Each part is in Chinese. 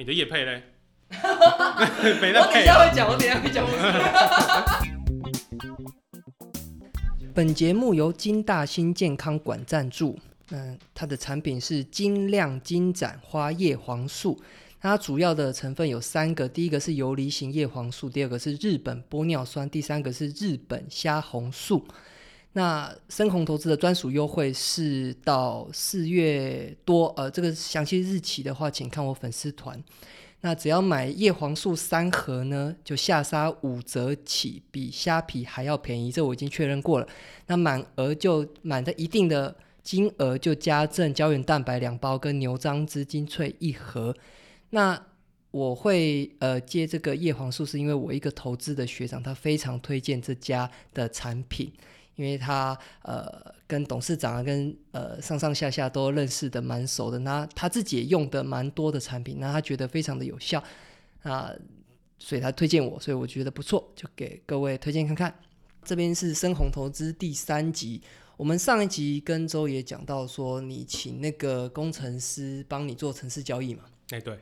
你的叶配嘞？没得配。我等下会讲，我等下会讲。本节目由金大新健康馆赞助。嗯，它的产品是金亮金盏花叶黄素。它主要的成分有三个，第一个是游离型叶黄素，第二个是日本玻尿酸，第三个是日本虾红素。那深红投资的专属优惠是到四月多，呃，这个详细日期的话，请看我粉丝团。那只要买叶黄素三盒呢，就下杀五折起，比虾皮还要便宜，这我已经确认过了。那满额就满的一定的金额就加赠胶原蛋白两包跟牛樟芝精粹一盒。那我会呃接这个叶黄素，是因为我一个投资的学长，他非常推荐这家的产品。因为他呃跟董事长啊跟呃上上下下都认识的蛮熟的，那他自己也用的蛮多的产品，那他觉得非常的有效啊，所以他推荐我，所以我觉得不错，就给各位推荐看看。这边是深红投资第三集，我们上一集跟周也讲到说，你请那个工程师帮你做城市交易嘛？哎，对。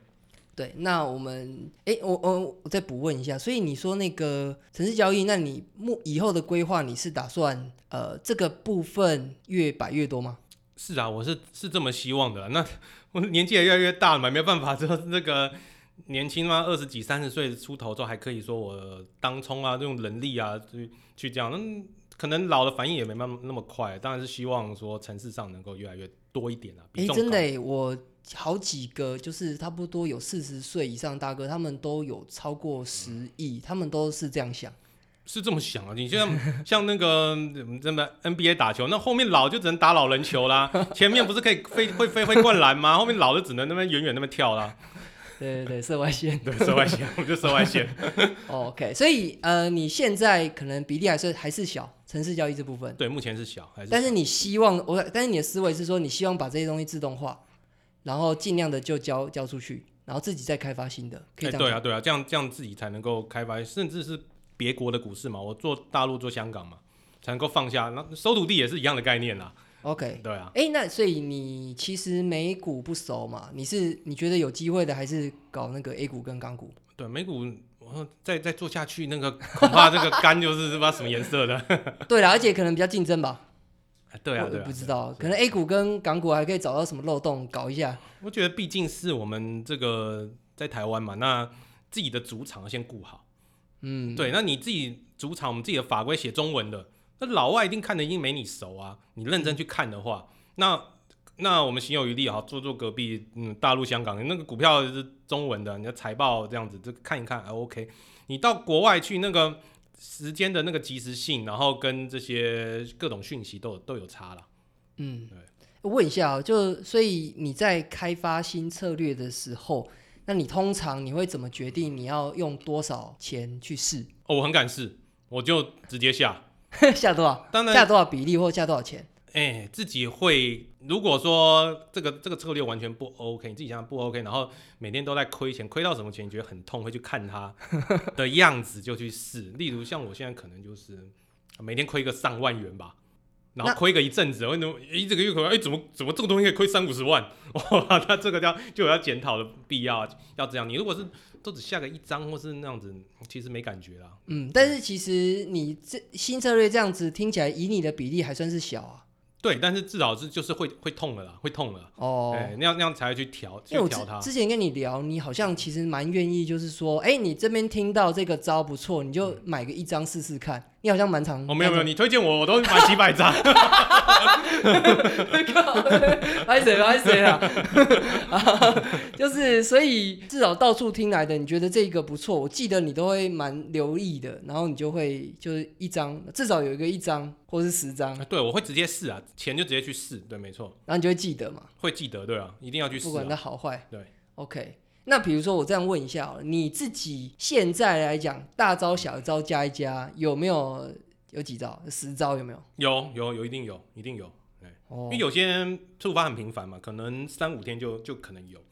对，那我们哎，我我我再补问一下，所以你说那个城市交易，那你目以后的规划，你是打算呃这个部分越摆越多吗？是啊，我是是这么希望的。那我年纪也越来越大了嘛，没办法，就那个年轻嘛，二十几、三十岁出头之后，还可以说我当冲啊，用人力啊去去这样，那可能老的反应也没那么那么快。当然是希望说城市上能够越来越多一点啊。哎，真的，我。好几个就是差不多有四十岁以上大哥，他们都有超过十亿，他们都是这样想，是这么想啊？你像 像那个什么 NBA 打球，那后面老就只能打老人球啦，前面不是可以飞会飞会灌篮吗？后面老就只能那边远远那边跳啦。对对对，射外线，对射外线，我们就射外线。OK，所以呃，你现在可能比例还是还是小，城市交易这部分，对，目前是小，还是？但是你希望我，但是你的思维是说，你希望把这些东西自动化。然后尽量的就交交出去，然后自己再开发新的，可以。对啊，对啊，这样这样自己才能够开发，甚至是别国的股市嘛。我做大陆做香港嘛，才能够放下。那收土地也是一样的概念啦。OK，对啊。哎，那所以你其实美股不熟嘛？你是你觉得有机会的，还是搞那个 A 股跟港股？对，美股我再再做下去，那个恐怕这个肝就是不知道什么颜色的。对了，而且可能比较竞争吧。对啊，对啊，不知道，可能 A 股跟港股还可以找到什么漏洞搞一下。我觉得毕竟是我们这个在台湾嘛，那自己的主场先顾好。嗯，对，那你自己主场，我们自己的法规写中文的，那老外一定看的一定没你熟啊。你认真去看的话，那那我们行有余力啊，坐坐隔壁，嗯，大陆、香港那个股票是中文的，你的财报这样子，这看一看还 OK。你到国外去那个。时间的那个及时性，然后跟这些各种讯息都有都有差了。嗯，对。问一下啊，就所以你在开发新策略的时候，那你通常你会怎么决定你要用多少钱去试？哦，我很敢试，我就直接下。下多少？当然下多少比例或下多少钱？哎，自己会。如果说这个这个策略完全不 OK，你自己想想不 OK，然后每天都在亏钱，亏到什么钱你觉得很痛，会去看它 的样子就去试。例如像我现在可能就是每天亏个上万元吧，然后亏个一阵子，为什么一这个月可能哎怎么怎么这个东西可以亏三五十万？哇，那这个叫就有要检讨的必要，要这样。你如果是都只下个一张或是那样子，其实没感觉啦。嗯，但是其实你这新策略这样子听起来，以你的比例还算是小啊。对，但是至少是就是会会痛了啦，会痛了哦。哎，那样那样才会去调去调它。之前跟你聊，你好像其实蛮愿意，就是说，哎，你这边听到这个招不错，你就买个一张试试看。你好像蛮常哦，没有没有，你推荐我，我都买几百张。拍谁拍谁 啊？就是，所以至少到处听来的，你觉得这个不错，我记得你都会蛮留意的，然后你就会就是一张，至少有一个一张或是十张。对，我会直接试啊，钱就直接去试，对，没错。然后你就会记得嘛？会记得，对啊，一定要去试，不管它好坏。对，OK。那比如说我这样问一下，你自己现在来讲，大招小招加一加，有没有有几招？十招有没有？有有有，一定有，一定有。对，因为有些人触发很频繁嘛，可能三五天就就可能有，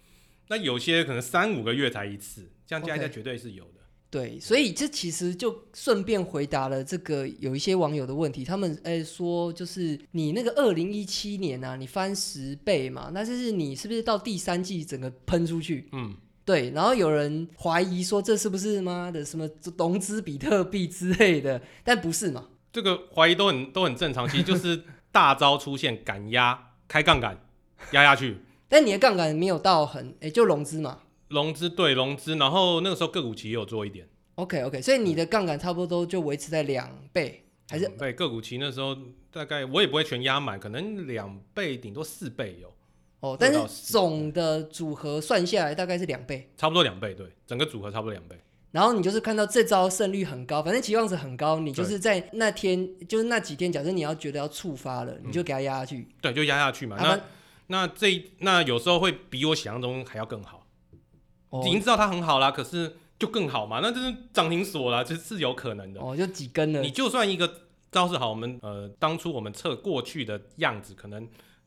那有些可能三五个月才一次，这样加一加绝对是有的。对，所以这其实就顺便回答了这个有一些网友的问题。他们哎说，就是你那个二零一七年啊，你翻十倍嘛，那就是你是不是到第三季整个喷出去？嗯。对，然后有人怀疑说这是不是妈的什么融资比特币之类的，但不是嘛？这个怀疑都很都很正常，其实就是大招出现，赶压开杠杆压下去。但你的杠杆没有到很，哎，就融资嘛。融资对融资，然后那个时候个股期也有做一点。OK OK，所以你的杠杆差不多就维持在两倍，还是？对，个股期那时候大概我也不会全压满，可能两倍，顶多四倍有。哦，但是总的组合算下来大概是两倍，差不多两倍，对，整个组合差不多两倍。然后你就是看到这招胜率很高，反正期望值很高，你就是在那天就是那几天，假设你要觉得要触发了，你就给它压下去。对，就压下去嘛。那那这那有时候会比我想象中还要更好，已经知道它很好啦，可是就更好嘛，那就是涨停锁了，这是有可能的。哦，就几根了。你就算一个招式好，我们呃当初我们测过去的样子，可能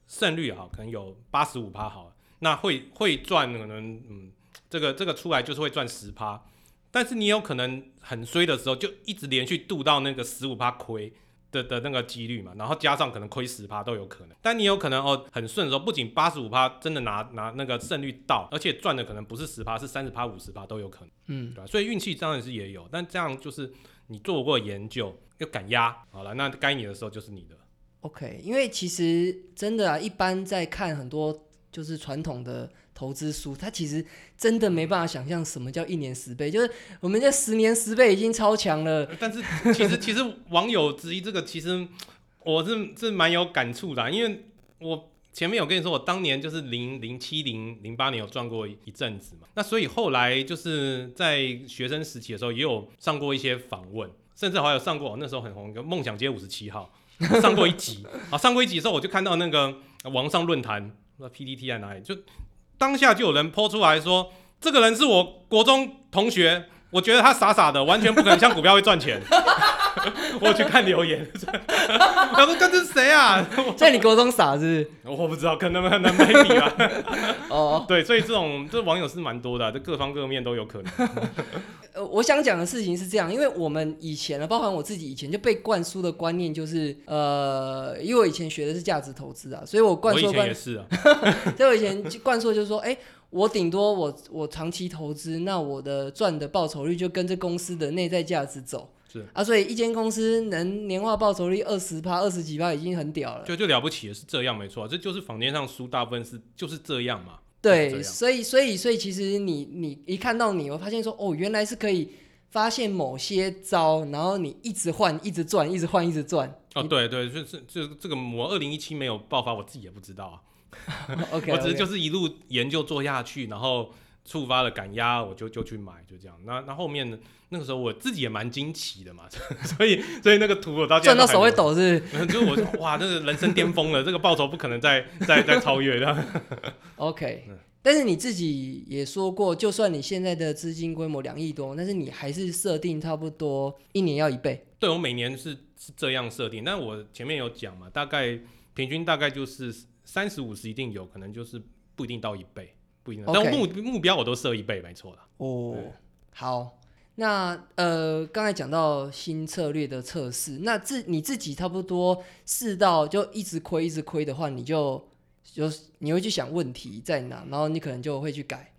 胜率好，可能有八十五趴好，那会会赚可能嗯这个这个出来就是会赚十趴，但是你有可能很衰的时候就一直连续度到那个十五趴亏。的的那个几率嘛，然后加上可能亏十趴都有可能，但你有可能哦很顺的时候，不仅八十五趴真的拿拿那个胜率到，而且赚的可能不是十趴，是三十趴、五十趴都有可能，嗯，对吧？所以运气当然是也有，但这样就是你做过研究又敢压，好了，那该你的时候就是你的。OK，因为其实真的啊，一般在看很多就是传统的。投资书，他其实真的没办法想象什么叫一年十倍，就是我们这十年十倍已经超强了。但是其实其实网友质疑这个，其实我是是蛮有感触的，因为我前面有跟你说，我当年就是零零七零零八年有赚过一阵子嘛，那所以后来就是在学生时期的时候也有上过一些访问，甚至还有上过那时候很红一个梦想街五十七号 上过一集啊，上过一集的时候我就看到那个网上论坛那 PPT 在哪里就。当下就有人抛出来说，这个人是我国中同学，我觉得他傻傻的，完全不可能像股票会赚钱。我去看留言，他说：“这是谁啊？在你国中傻是？我不知道，可能可能没比吧。哦，对，所以这种这网友是蛮多的，这各方各面都有可能。呃，我想讲的事情是这样，因为我们以前呢，包含我自己以前就被灌输的观念就是，呃，因为我以前学的是价值投资啊，所以我灌输观也是啊，所以我以前灌输就是说，哎，我顶多我我长期投资，那我的赚的报酬率就跟这公司的内在价值走。是啊，所以一间公司能年化报酬率二十趴、二十几趴已经很屌了，就就了不起了，是这样没错，这就是坊间上书大部分是就是这样嘛。对，所以所以所以其实你你一看到你，我发现说哦，原来是可以发现某些招，然后你一直换，一直转，一直换，一直转。哦，对对，就是就这个我二零一七没有爆发，我自己也不知道啊。OK，我只是就是一路研究做下去，然后触发了赶压，我就就去买，就这样。那那后面呢？那个时候我自己也蛮惊奇的嘛，所以所以那个图我到赚到手会抖是，就是我说哇，这是人生巅峰了，这个报酬不可能再再再超越的。OK，但是你自己也说过，就算你现在的资金规模两亿多，但是你还是设定差不多一年要一倍。对我每年是是这样设定，但我前面有讲嘛，大概平均大概就是三十五十一定有可能就是不一定到一倍，不一定。但目目标我都设一倍，没错了。哦，好。那呃，刚才讲到新策略的测试，那自你自己差不多试到就一直亏一直亏的话，你就就你会去想问题在哪，然后你可能就会去改。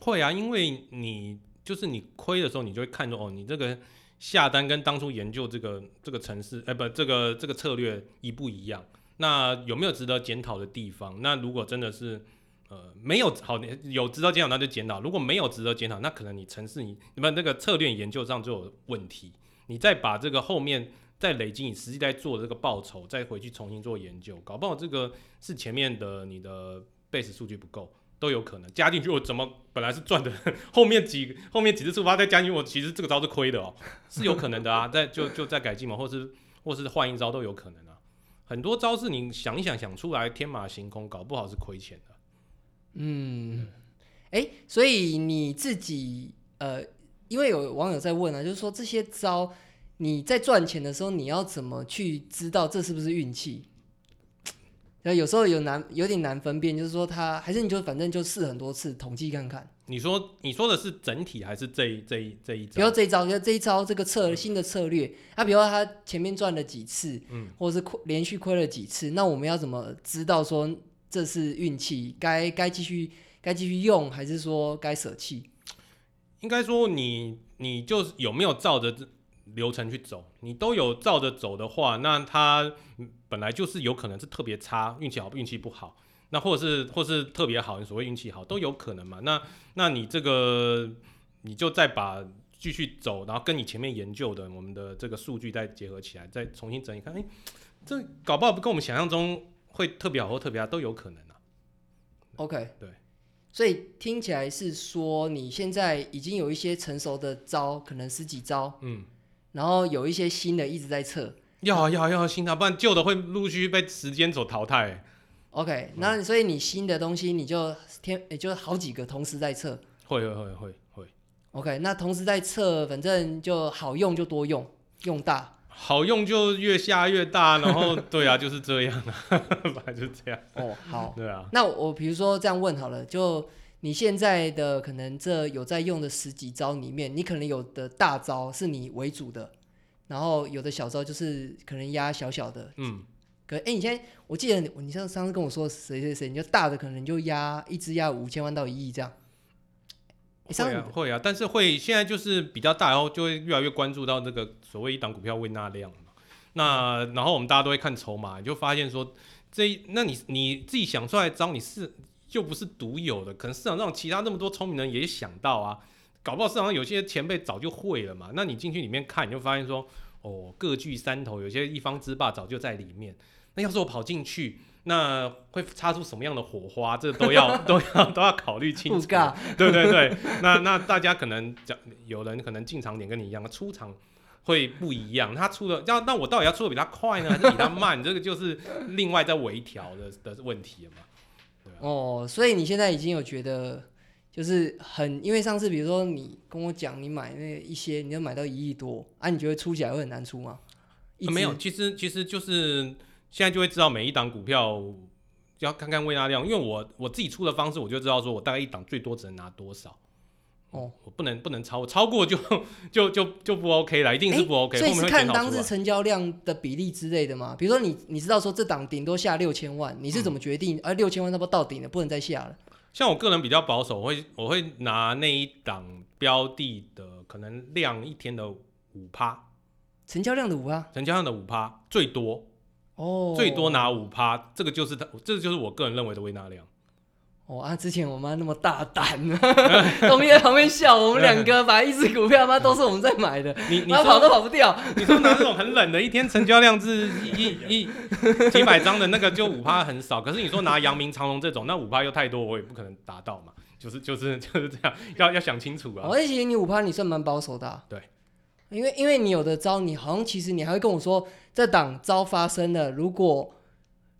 会啊，因为你就是你亏的时候，你就会看到哦，你这个下单跟当初研究这个这个城市，哎不，这个这个策略一不一样，那有没有值得检讨的地方？那如果真的是。呃，没有好，有值得检讨那就检讨；如果没有值得检讨，那可能你城市你你们那个策略研究上就有问题。你再把这个后面再累积你实际在做的这个报酬，再回去重新做研究，搞不好这个是前面的你的 base 数据不够，都有可能加进去。我怎么本来是赚的，后面几后面几次触发再加进去，我其实这个招是亏的哦，是有可能的啊。再就就再改进嘛，或是或是换一招都有可能啊。很多招是你想一想想出来天马行空，搞不好是亏钱的。嗯，哎，所以你自己呃，因为有网友在问啊，就是说这些招你在赚钱的时候，你要怎么去知道这是不是运气？那 有时候有难，有点难分辨，就是说他还是你就反正就试很多次，统计看看。你说你说的是整体还是这这一这一招？比如这一招，就这一招这个策新的策略，啊，比如说他前面赚了几次，嗯，或者是亏连续亏了几次，那我们要怎么知道说？这是运气，该该继续该继续用，还是说该舍弃？应该说你你就是有没有照着流程去走？你都有照着走的话，那它本来就是有可能是特别差，运气好，运气不好，那或者是或是特别好，你所谓运气好都有可能嘛？那那你这个你就再把继续走，然后跟你前面研究的我们的这个数据再结合起来，再重新整理看，哎，这搞不好不跟我们想象中会特别好或特别差都有可能啊。OK，对。所以听起来是说，你现在已经有一些成熟的招，可能十几招，嗯，然后有一些新的一直在测，要要要新的，不然旧的会陆续被时间所淘汰。OK，那所以你新的东西你就天也就好几个同时在测，会会会会会。OK，那同时在测，反正就好用就多用，用大。好用就越下越大，然后对啊，就是这样啊，反正就是这样。哦，好，对啊。那我比如说这样问好了，就你现在的可能这有在用的十几招里面，你可能有的大招是你为主的，然后有的小招就是可能压小小的。嗯。可哎，你现在我记得你你上上次跟我说谁谁谁，你就大的可能就压一只压五千万到一亿这样。会啊，会啊，但是会现在就是比较大，然后就会越来越关注到这个所谓一档股票未纳量嘛。那然后我们大家都会看筹码，你就发现说这那你你自己想出来招你是就不是独有的，可能市场上其他那么多聪明人也想到啊，搞不好市场上有些前辈早就会了嘛。那你进去里面看，你就发现说哦各据山头，有些一方之霸早就在里面。那要是我跑进去。那会擦出什么样的火花？这都要 都要都要考虑清楚。对对对，那那大家可能讲，有人可能进场点跟你一样，出场会不一样。他出的要那我到底要出的比他快呢，还是比他慢？这个就是另外在微调的的问题了嘛。哦，所以你现在已经有觉得就是很，因为上次比如说你跟我讲你买那一些，你要买到一亿多啊，你觉得出起来会很难出吗？没有，其实其实就是。现在就会知道每一档股票要看看未纳量，因为我我自己出的方式，我就知道说我大概一档最多只能拿多少。哦，我不能不能超，超过就 就就就不 OK 了，一定是不 OK。所以是看当日成交量的比例之类的嘛？比如说你你知道说这档顶多下六千万，你是怎么决定？而六千万那不多到顶了，不能再下了。像我个人比较保守，我会我会拿那一档标的的可能量一天的五趴，成交量的五趴，成交量的五趴最多。哦，最多拿五趴，这个就是他，这就是我个人认为的微纳量。哦啊，之前我妈那么大胆，东西在旁边笑，我们两个把一只股票妈都是我们在买的，你你跑都跑不掉。你说拿这种很冷的，一天成交量是一一几百张的那个就五趴很少，可是你说拿阳明长隆这种，那五趴又太多，我也不可能达到嘛。就是就是就是这样，要要想清楚啊。而且你五趴你算蛮保守的。对。因为因为你有的招，你好像其实你还会跟我说，这档招发生了，如果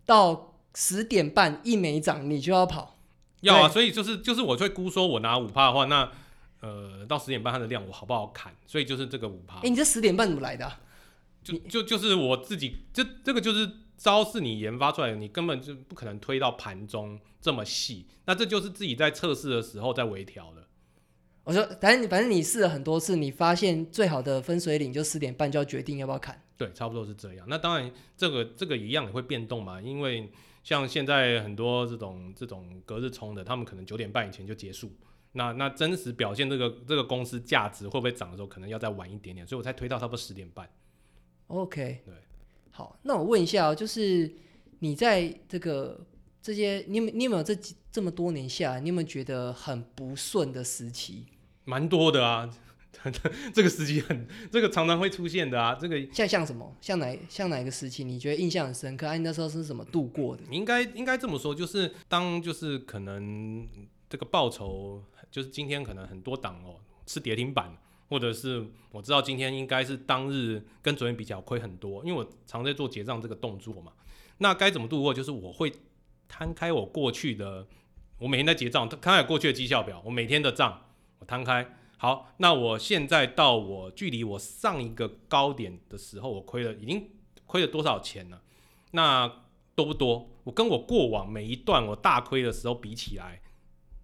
到十点半一没涨，你就要跑。要啊，所以就是就是我会估说，我拿五趴的话，那呃到十点半它的量我好不好砍？所以就是这个五趴。哎，你这十点半怎么来的？就就就是我自己，这这个就是招是你研发出来的，你根本就不可能推到盘中这么细。那这就是自己在测试的时候在微调的。我说，反正反正你试了很多次，你发现最好的分水岭就十点半就要决定要不要砍。对，差不多是这样。那当然，这个这个一样也会变动嘛，因为像现在很多这种这种隔日冲的，他们可能九点半以前就结束。那那真实表现这个这个公司价值会不会涨的时候，可能要再晚一点点，所以我才推到差不多十点半。OK，对，好，那我问一下哦，就是你在这个这些，你有你有没有这几这么多年下来，你有没有觉得很不顺的时期？蛮多的啊，这个时期很，这个常常会出现的啊。这个像像什么，像哪像哪一个时期，你觉得印象很深刻？哎，那时候是怎么度过的？应该应该这么说，就是当就是可能这个报酬，就是今天可能很多档哦是跌停板，或者是我知道今天应该是当日跟昨天比较亏很多，因为我常在做结账这个动作嘛。那该怎么度过？就是我会摊开我过去的，我每天在结账，摊开过去的绩效表，我每天的账。我摊开，好，那我现在到我距离我上一个高点的时候，我亏了，已经亏了多少钱了？那多不多？我跟我过往每一段我大亏的时候比起来，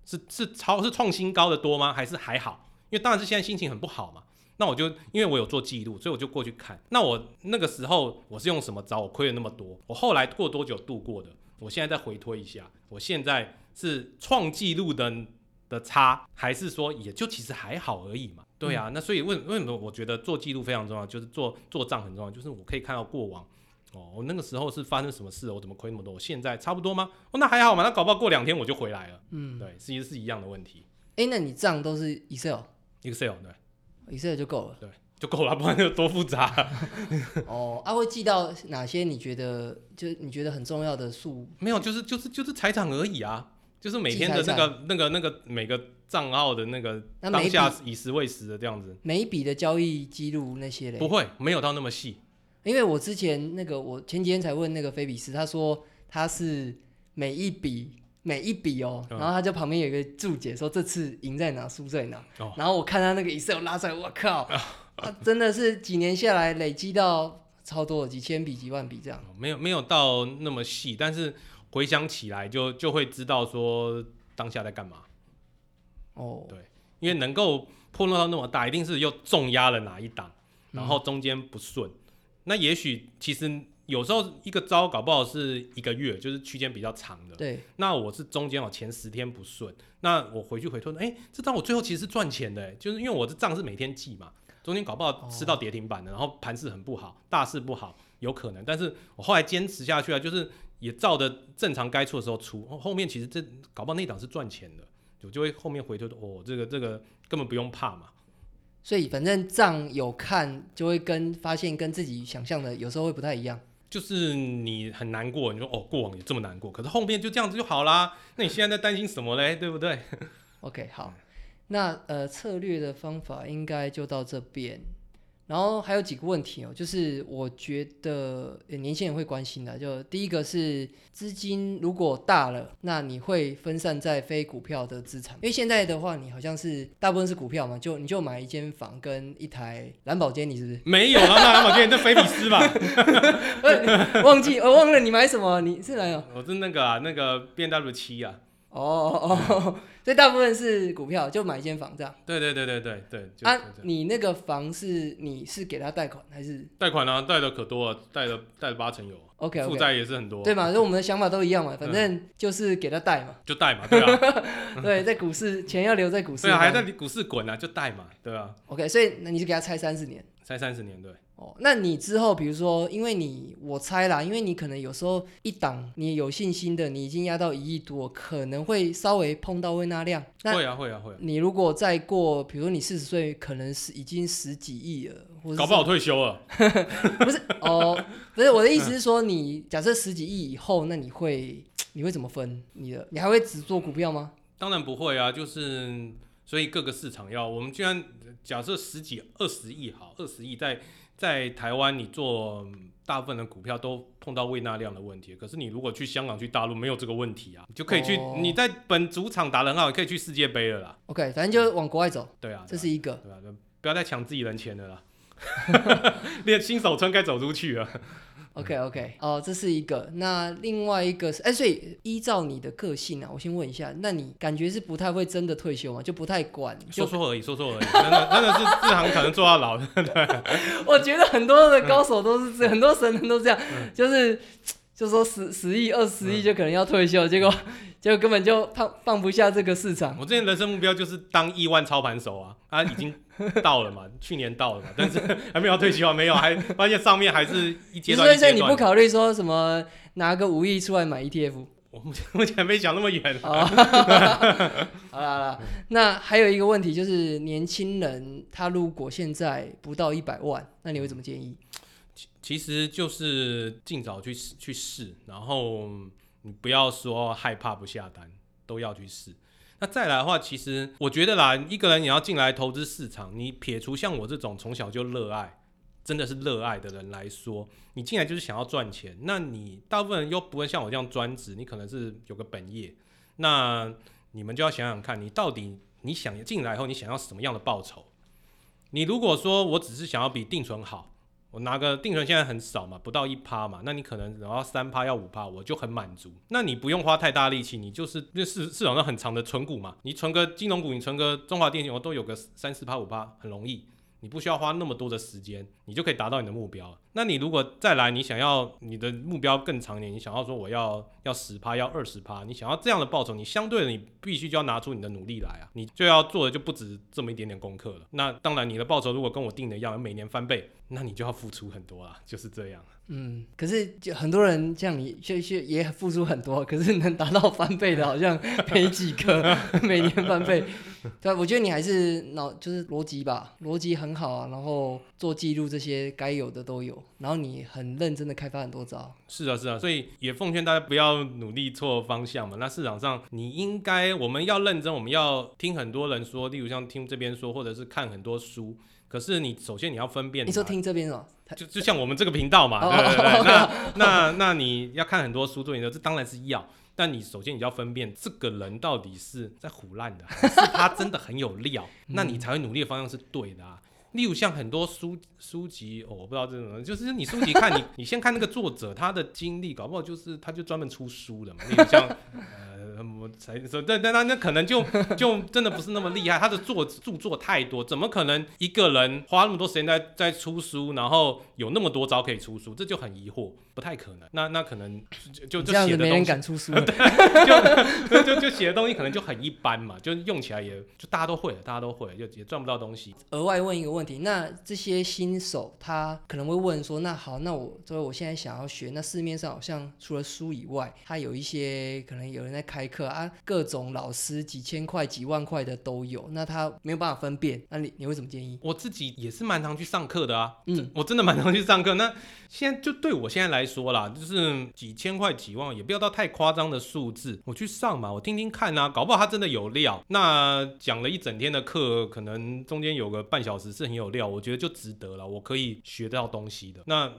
是是超是创新高的多吗？还是还好？因为当然是现在心情很不好嘛。那我就因为我有做记录，所以我就过去看。那我那个时候我是用什么招？我亏了那么多，我后来过多久度过的？我现在再回推一下，我现在是创纪录的的差，还是说也就其实还好而已嘛？对啊，那所以为为什么我觉得做记录非常重要，就是做做账很重要，就是我可以看到过往。哦，我那个时候是发生什么事？我怎么亏那么多？我现在差不多吗？哦，那还好嘛，那搞不好过两天我就回来了。嗯，对，其实是一样的问题。哎，那你账都是 Excel？Excel 对，Excel 就够了。对，就够了，不然就多复杂。哦，啊，会记到哪些？你觉得就你觉得很重要的数？没有，就是就是就是财产而已啊，就是每天的那个那个那个每个账号的那个当下以时为时的这样子。每一笔的交易记录那些嘞？不会，没有到那么细。因为我之前那个，我前几天才问那个菲比斯，他说他是每一笔每一笔哦，然后他就旁边有一个注解说这次赢在哪，输在哪。然后我看他那个 Excel 拉出来，我靠，他真的是几年下来累积到超多几千笔、几万笔这样。没有没有到那么细，但是回想起来就就会知道说当下在干嘛。哦，对，因为能够破落到那么大，一定是又重压了哪一档，然后中间不顺。那也许其实有时候一个招搞不好是一个月，就是区间比较长的。对。那我是中间哦前十天不顺，那我回去回推，哎，这张我最后其实是赚钱的，就是因为我的账是每天记嘛，中间搞不好吃到跌停板的，然后盘势很不好，大势不好，有可能。但是我后来坚持下去啊，就是也照着正常该出的时候出，后面其实这搞不好那档是赚钱的，我就会后面回推哦，这个这个根本不用怕嘛。所以反正账有看，就会跟发现跟自己想象的有时候会不太一样。就是你很难过，你说哦，过往也这么难过，可是后面就这样子就好啦。那你现在在担心什么嘞？对不对？OK，好，那呃策略的方法应该就到这边。然后还有几个问题哦，就是我觉得年轻人会关心的，就第一个是资金如果大了，那你会分散在非股票的资产，因为现在的话，你好像是大部分是股票嘛，就你就买一间房跟一台蓝宝坚尼，是不是？没有啊，那蓝宝坚尼是菲比斯吧？忘记我忘了你买什么？你是哪有？我是那个啊，那个 B W 七啊。哦哦，所以大部分是股票，就买一间房这样。对对对对对对。啊，你那个房是你是给他贷款还是？贷款啊，贷的可多了，贷了贷了八成有。OK。负债也是很多。对嘛，就我们的想法都一样嘛，反正就是给他贷嘛。就贷嘛，对啊。对，在股市钱要留在股市。对啊，还在股市滚啊，就贷嘛，对啊。OK，所以那你就给他拆三十年。拆三十年，对。哦，那你之后，比如说，因为你我猜啦，因为你可能有时候一档你有信心的，你已经压到一亿多，可能会稍微碰到微纳量。会啊，会啊，会。你如果再过，比如说你四十岁，可能是已经十几亿了，搞不好退休了。不是哦，不是我的意思是说，你假设十几亿以后，那你会 你会怎么分你的？你还会只做股票吗？当然不会啊，就是所以各个市场要我们居然假设十几二十亿好，二十亿在。在台湾，你做大部分的股票都碰到未纳量的问题。可是你如果去香港、去大陆，没有这个问题啊，就可以去。你在本主场打得很好，可以去世界杯了啦。OK，反正就往国外走。对啊，这是一个。对啊，不要再抢自己人钱的啦。练新手村该走出去了。OK OK，哦，这是一个。那另外一个是，哎，所以依照你的个性啊，我先问一下，那你感觉是不太会真的退休吗？就不太管，说说而已，说说而已。真的真的是这行可能做到老。对，我觉得很多的高手都是这，很多神人都这样，就是就说十十亿、二十亿就可能要退休，结果。结果根本就放放不下这个市场。我之前人生目标就是当亿万操盘手啊，啊已经到了嘛，去年到了嘛，但是还没有退休啊，没有，还发现上面还是一阶段。所以你不考虑说什么拿个五亿出来买 ETF？我目前目前没想那么远。好啦好了，那还有一个问题就是，年轻人他如果现在不到一百万，那你会怎么建议？其其实就是尽早去去试，然后。你不要说害怕不下单，都要去试。那再来的话，其实我觉得啦，一个人你要进来投资市场，你撇除像我这种从小就热爱，真的是热爱的人来说，你进来就是想要赚钱。那你大部分人又不会像我这样专职，你可能是有个本业。那你们就要想想看，你到底你想进来后，你想要什么样的报酬？你如果说我只是想要比定存好。我拿个定存现在很少嘛，不到一趴嘛，那你可能然后三趴要五趴，我就很满足。那你不用花太大力气，你就是那市市场上很长的存股嘛，你存个金融股，你存个中华电信，我都有个三四趴五趴，很容易。你不需要花那么多的时间，你就可以达到你的目标。那你如果再来，你想要你的目标更长一点，你想要说我要要十趴，要二十趴，你想要这样的报酬，你相对的你必须就要拿出你的努力来啊，你就要做的就不止这么一点点功课了。那当然，你的报酬如果跟我定的一样，每年翻倍，那你就要付出很多啊，就是这样。嗯，可是就很多人像你，就就也付出很多，可是能达到翻倍的，好像 没几个，每年翻倍。对，我觉得你还是脑就是逻辑吧，逻辑很好啊，然后做记录这些该有的都有，然后你很认真的开发很多招。是啊，是啊，所以也奉劝大家不要努力错方向嘛。那市场上你应该我们要认真，我们要听很多人说，例如像听这边说，或者是看很多书。可是你首先你要分辨，你说听这边哦，就就像我们这个频道嘛，对对对，那那那你要看很多书做研究，这当然是要，但你首先你要分辨这个人到底是在胡乱的，还是他真的很有料，那你才会努力的方向是对的啊。例如像很多书书籍哦，我不知道这种，就是你书籍看你你先看那个作者他的经历，搞不好就是他就专门出书的嘛，例如像。那么才说，但但那那可能就就真的不是那么厉害。他的作著作太多，怎么可能一个人花那么多时间在在出书，然后有那么多招可以出书？这就很疑惑，不太可能。那那可能就就写的没人敢出书，就就就写的东西可能就很一般嘛，就用起来也就大家都会了，大家都会了，就也赚不到东西。额外问一个问题，那这些新手他可能会问说，那好，那我作为我现在想要学，那市面上好像除了书以外，他有一些可能有人在开课。啊，各种老师几千块、几万块的都有，那他没有办法分辨，那你你会怎么建议？我自己也是蛮常去上课的啊，嗯，我真的蛮常去上课。那现在就对我现在来说啦，就是几千块、几万，也不要到太夸张的数字，我去上嘛，我听听看啊，搞不好他真的有料。那讲了一整天的课，可能中间有个半小时是很有料，我觉得就值得了，我可以学到东西的。那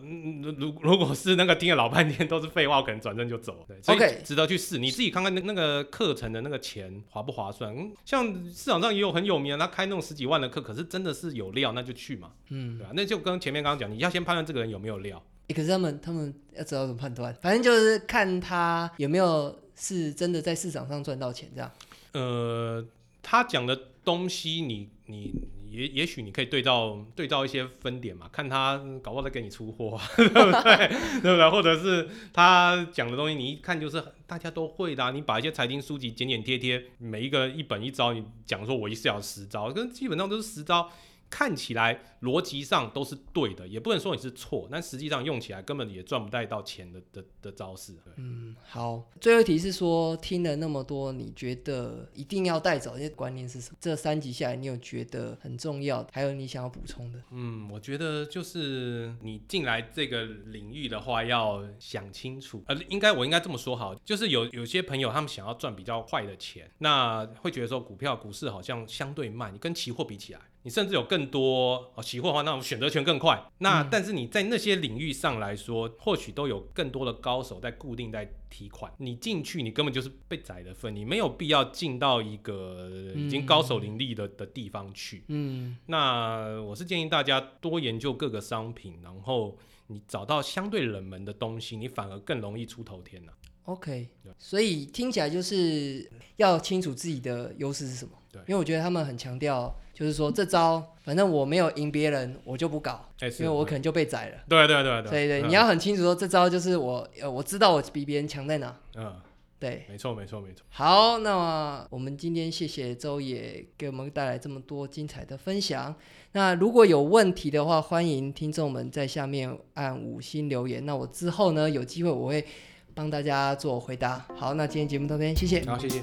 如如果是那个听了老半天都是废话，我可能转身就走。对，OK，值得去试，你自己看看那那个。课程的那个钱划不划算？像市场上也有很有名的，他开那种十几万的课，可是真的是有料，那就去嘛，嗯，对吧？那就跟前面刚刚讲，你要先判断这个人有没有料。可是他们他们要知道怎么判断，反正就是看他有没有是真的在市场上赚到钱这样。呃，他讲的东西，你你。也也许你可以对照对照一些分点嘛，看他搞不好在给你出货，对 不对？对不对？或者是他讲的东西，你一看就是大家都会的。你把一些财经书籍剪剪贴贴，每一个一本一招，你讲说我一次要十招，跟基本上都是十招。看起来逻辑上都是对的，也不能说你是错，但实际上用起来根本也赚不带到钱的的的招式。嗯，好，最后一题是说，听了那么多，你觉得一定要带走这些观念是什么？这三集下来，你有觉得很重要，还有你想要补充的？嗯，我觉得就是你进来这个领域的话，要想清楚。呃，应该我应该这么说好，就是有有些朋友他们想要赚比较快的钱，那会觉得说股票股市好像相对慢，你跟期货比起来。你甚至有更多哦，期货的话，那种选择权更快。那但是你在那些领域上来说，或许都有更多的高手在固定在提款。你进去，你根本就是被宰的份，你没有必要进到一个已经高手林立的的地方去。嗯，那我是建议大家多研究各个商品，然后你找到相对冷门的东西，你反而更容易出头天呢。OK，所以听起来就是要清楚自己的优势是什么。对，因为我觉得他们很强调。就是说，这招反正我没有赢别人，我就不搞，因为我可能就被宰了。对对对对，对对，你要很清楚说，这招就是我，呃，我知道我比别人强在哪。嗯，对，没错没错没错。好，那么我们今天谢谢周野给我们带来这么多精彩的分享。那如果有问题的话，欢迎听众们在下面按五星留言。那我之后呢，有机会我会帮大家做回答。好，那今天节目到这边，谢谢。好，谢谢。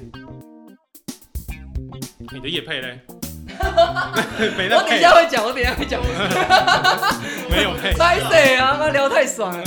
你的叶配嘞？我等一下会讲，我等一下会讲。没有配。太水啊！他聊太爽了。